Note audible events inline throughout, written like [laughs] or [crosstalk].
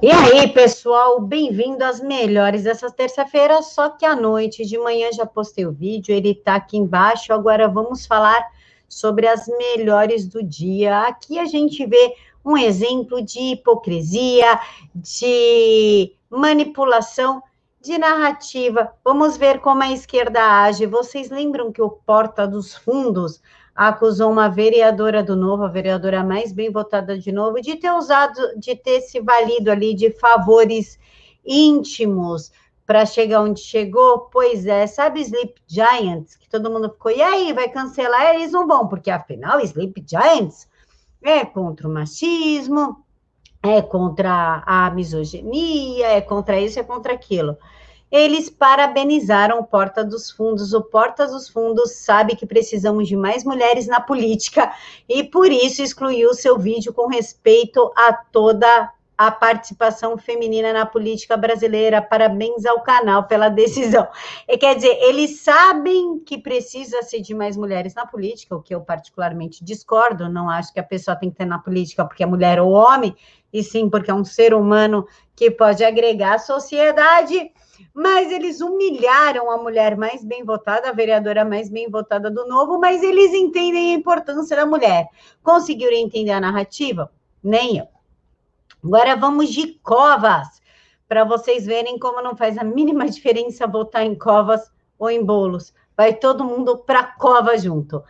E aí, pessoal, bem-vindo às melhores dessa terça-feira, só que à noite, de manhã já postei o vídeo, ele tá aqui embaixo. Agora vamos falar sobre as melhores do dia. Aqui a gente vê um exemplo de hipocrisia, de manipulação, de narrativa. Vamos ver como a esquerda age. Vocês lembram que o Porta dos Fundos acusou uma vereadora do Novo, a vereadora mais bem votada de novo, de ter usado, de ter se valido ali de favores íntimos para chegar onde chegou. Pois é, sabe Sleep Giants, que todo mundo ficou, e aí, vai cancelar? Eles não vão, porque afinal, Sleep Giants é contra o machismo, é contra a misoginia, é contra isso, é contra aquilo eles parabenizaram o Porta dos Fundos. O Porta dos Fundos sabe que precisamos de mais mulheres na política e por isso excluiu seu vídeo com respeito a toda a participação feminina na política brasileira. Parabéns ao canal pela [laughs] decisão. E quer dizer, eles sabem que precisa ser de mais mulheres na política, o que eu particularmente discordo. Não acho que a pessoa tem que ter na política porque é mulher ou homem, e sim porque é um ser humano que pode agregar à sociedade mas eles humilharam a mulher mais bem votada, a vereadora mais bem votada do Novo, mas eles entendem a importância da mulher. Conseguiram entender a narrativa? Nem eu. Agora vamos de Covas, para vocês verem como não faz a mínima [laughs] diferença votar em Covas ou em Bolos. Vai todo mundo para Cova junto.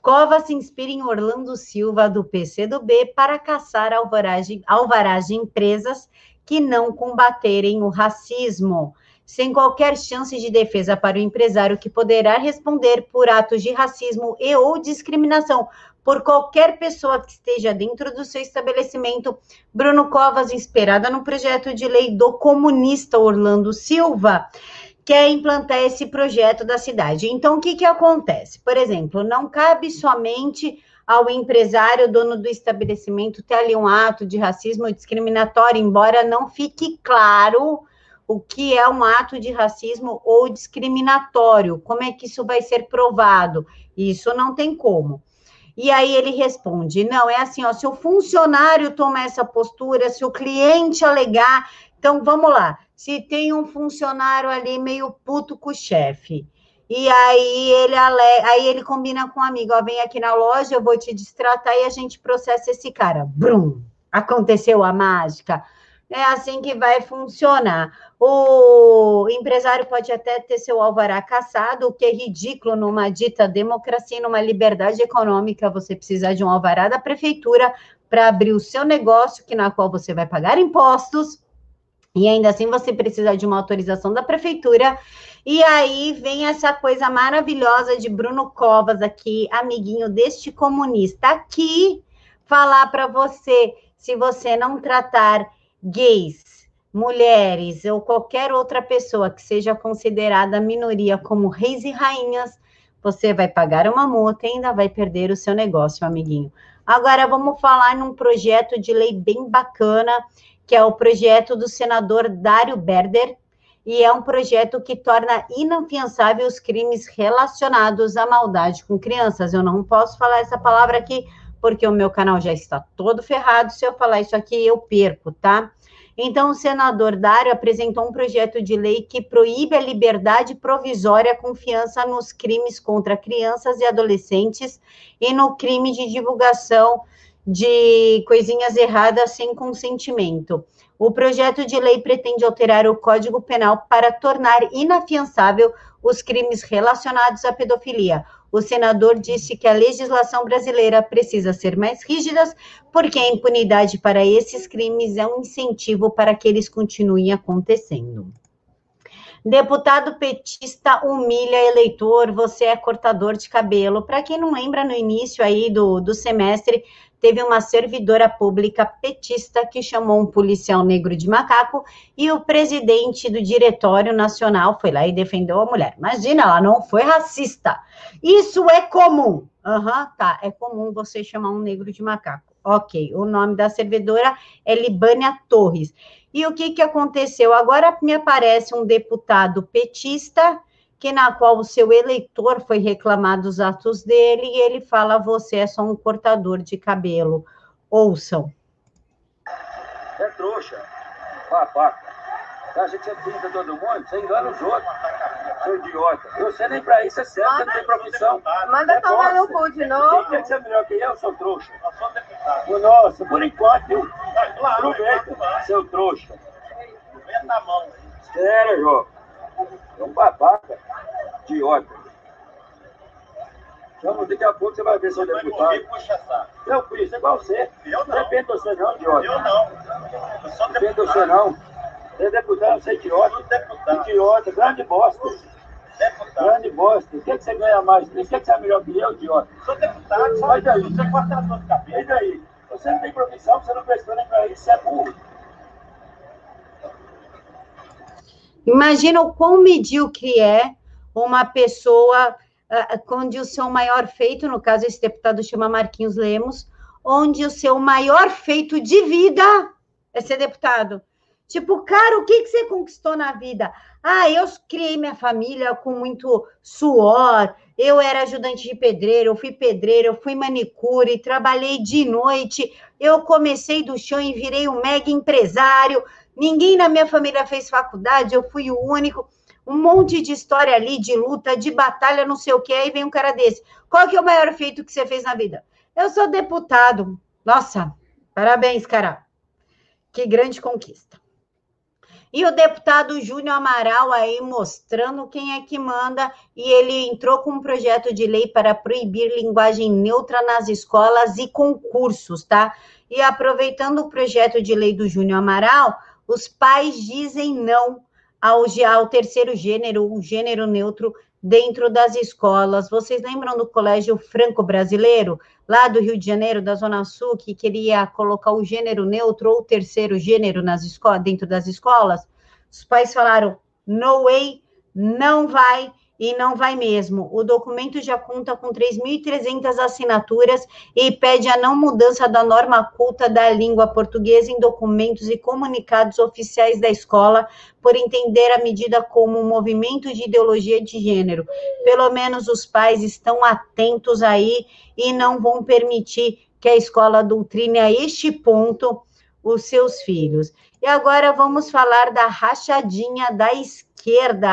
Cova se inspira em Orlando Silva, do PCdoB, para caçar alvaragem, alvaragem empresas que não combaterem o racismo sem qualquer chance de defesa para o empresário que poderá responder por atos de racismo e ou discriminação por qualquer pessoa que esteja dentro do seu estabelecimento. Bruno Covas, inspirada no projeto de lei do comunista Orlando Silva, quer implantar esse projeto da cidade. Então, o que, que acontece? Por exemplo, não cabe somente ao empresário, dono do estabelecimento, ter ali um ato de racismo discriminatório, embora não fique claro o que é um ato de racismo ou discriminatório, como é que isso vai ser provado? Isso não tem como. E aí ele responde: não, é assim, ó, se o funcionário tomar essa postura, se o cliente alegar, então vamos lá. Se tem um funcionário ali meio puto com o chefe, e aí ele ale... aí ele combina com um amigo, ó, vem aqui na loja, eu vou te distratar e a gente processa esse cara. Brum! Aconteceu a mágica é assim que vai funcionar. O empresário pode até ter seu alvará caçado, o que é ridículo numa dita democracia, numa liberdade econômica, você precisar de um alvará da prefeitura para abrir o seu negócio, que na qual você vai pagar impostos, e ainda assim você precisa de uma autorização da prefeitura. E aí vem essa coisa maravilhosa de Bruno Covas aqui, amiguinho deste comunista aqui, falar para você, se você não tratar gays, mulheres ou qualquer outra pessoa que seja considerada minoria como reis e rainhas, você vai pagar uma multa e ainda vai perder o seu negócio, amiguinho. Agora vamos falar num projeto de lei bem bacana, que é o projeto do senador Dário Berder, e é um projeto que torna inafiançável os crimes relacionados à maldade com crianças. Eu não posso falar essa palavra aqui porque o meu canal já está todo ferrado. Se eu falar isso aqui, eu perco, tá? Então, o senador Dário apresentou um projeto de lei que proíbe a liberdade provisória confiança nos crimes contra crianças e adolescentes e no crime de divulgação de coisinhas erradas sem consentimento. O projeto de lei pretende alterar o Código Penal para tornar inafiançável os crimes relacionados à pedofilia. O senador disse que a legislação brasileira precisa ser mais rígida, porque a impunidade para esses crimes é um incentivo para que eles continuem acontecendo. Deputado petista humilha eleitor, você é cortador de cabelo. Para quem não lembra, no início aí do, do semestre, teve uma servidora pública petista que chamou um policial negro de macaco e o presidente do Diretório Nacional foi lá e defendeu a mulher. Imagina, ela não foi racista. Isso é comum. Aham, uhum, tá. É comum você chamar um negro de macaco. Ok. O nome da servidora é Libânia Torres. E o que, que aconteceu? Agora me aparece um deputado petista que na qual o seu eleitor foi reclamar dos atos dele e ele fala: você é só um cortador de cabelo. Ouçam. É trouxa. Papaca. Você acha que você pinta todo mundo? Você engana os outros. Seu idiota. Você nem pra isso é certo, você não tem profissão. Manda é tomar no cu de novo. Quem quer ser melhor que eu, seu trouxa? Eu sou deputado. Nossa, por enquanto, viu? Aproveita, seu trouxa. Aproveita a mão. Sério, Jô. É um babaca. Idiota. Vamos, daqui a pouco você vai ver seu deputado. Eu fui, isso é igual você. Eu não. Depende de você não, idiota. Eu não. Eu sou deputado. Depende de você não. Você é deputado, você é idiota. Deputado. Idiota, grande bosta. Deputado. Grande bosta. O que, é que você ganha mais? O que, é que você é melhor que eu, idiota? Sou deputado, só daí. Você corta na sua cabeça. E daí? Você não tem profissão, você não prestou nem pra isso, você é burro. Imagina o quão medíocre é uma pessoa uh, onde o seu maior feito, no caso esse deputado chama Marquinhos Lemos, onde o seu maior feito de vida é ser deputado. Tipo, cara, o que, que você conquistou na vida? Ah, eu criei minha família com muito suor, eu era ajudante de pedreiro, eu fui pedreiro, eu fui manicure, trabalhei de noite, eu comecei do chão e virei um mega empresário. Ninguém na minha família fez faculdade, eu fui o único. Um monte de história ali, de luta, de batalha, não sei o que, aí vem um cara desse. Qual que é o maior feito que você fez na vida? Eu sou deputado. Nossa, parabéns, cara. Que grande conquista. E o deputado Júnior Amaral aí mostrando quem é que manda, e ele entrou com um projeto de lei para proibir linguagem neutra nas escolas e concursos, tá? E aproveitando o projeto de lei do Júnior Amaral, os pais dizem não ao, ao terceiro gênero, o gênero neutro, dentro das escolas. Vocês lembram do Colégio Franco-Brasileiro, lá do Rio de Janeiro, da Zona Sul, que queria colocar o gênero neutro ou o terceiro gênero nas escolas, dentro das escolas? Os pais falaram: no way, não vai e não vai mesmo. O documento já conta com 3.300 assinaturas e pede a não mudança da norma culta da língua portuguesa em documentos e comunicados oficiais da escola, por entender a medida como um movimento de ideologia de gênero. Pelo menos os pais estão atentos aí e não vão permitir que a escola doutrine a este ponto os seus filhos. E agora vamos falar da rachadinha da esquerda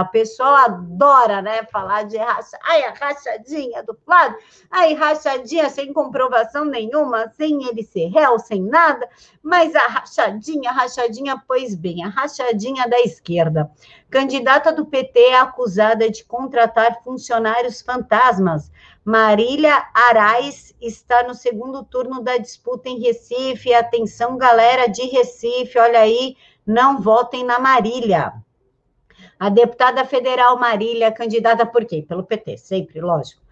o pessoal adora, né, falar de racha, ai, a rachadinha do Flávio, ai, rachadinha sem comprovação nenhuma, sem ele ser réu, sem nada, mas a rachadinha, rachadinha, pois bem, a rachadinha da esquerda. Candidata do PT é acusada de contratar funcionários fantasmas. Marília Arais está no segundo turno da disputa em Recife. Atenção, galera de Recife, olha aí, não votem na Marília. A deputada federal Marília, candidata por quê? Pelo PT, sempre, lógico.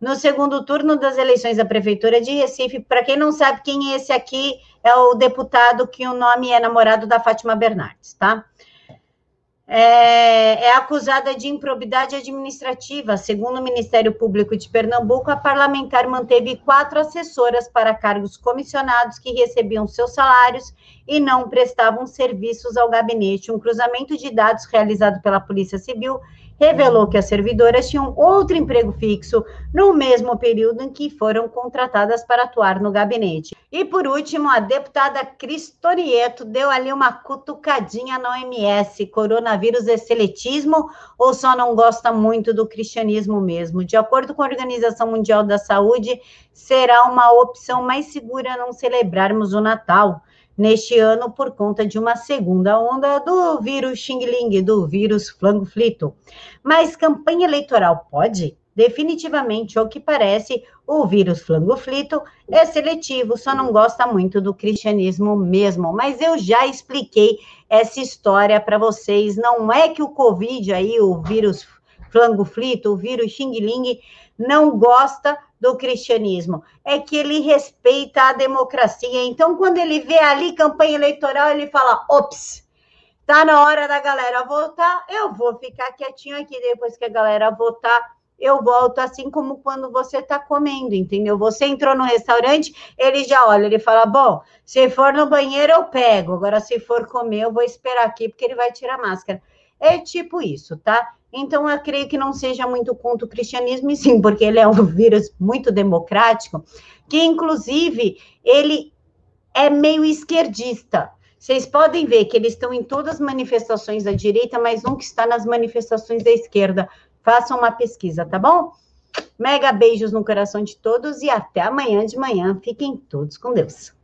No segundo turno das eleições da Prefeitura de Recife, para quem não sabe quem é esse aqui, é o deputado que o nome é namorado da Fátima Bernardes, tá? É, é, acusada de improbidade administrativa. Segundo o Ministério Público de Pernambuco, a parlamentar manteve quatro assessoras para cargos comissionados que recebiam seus salários e não prestavam serviços ao gabinete. Um cruzamento de dados realizado pela Polícia Civil revelou que as servidoras tinham outro emprego fixo no mesmo período em que foram contratadas para atuar no gabinete. E por último, a deputada Cristorieto deu ali uma cutucadinha na OMS. Coronavírus é seletismo ou só não gosta muito do cristianismo mesmo? De acordo com a Organização Mundial da Saúde, será uma opção mais segura não celebrarmos o Natal neste ano por conta de uma segunda onda do vírus Xing Ling, do vírus flango flito. Mas campanha eleitoral pode? Definitivamente, ao que parece, o vírus flango flito é seletivo, só não gosta muito do cristianismo mesmo. Mas eu já expliquei essa história para vocês. Não é que o Covid aí, o vírus flango flito, o vírus Xing Ling, não gosta do cristianismo, é que ele respeita a democracia. Então, quando ele vê ali campanha eleitoral, ele fala: ops, tá na hora da galera votar, eu vou ficar quietinho aqui depois que a galera votar. Eu volto assim como quando você tá comendo, entendeu? Você entrou no restaurante, ele já olha, ele fala: Bom, se for no banheiro eu pego, agora se for comer eu vou esperar aqui porque ele vai tirar a máscara. É tipo isso, tá? Então, eu creio que não seja muito contra o cristianismo, e sim, porque ele é um [laughs] vírus muito democrático, que inclusive ele é meio esquerdista. Vocês podem ver que eles estão em todas as manifestações da direita, mas nunca está nas manifestações da esquerda. Façam uma pesquisa, tá bom? Mega beijos no coração de todos e até amanhã de manhã. Fiquem todos com Deus.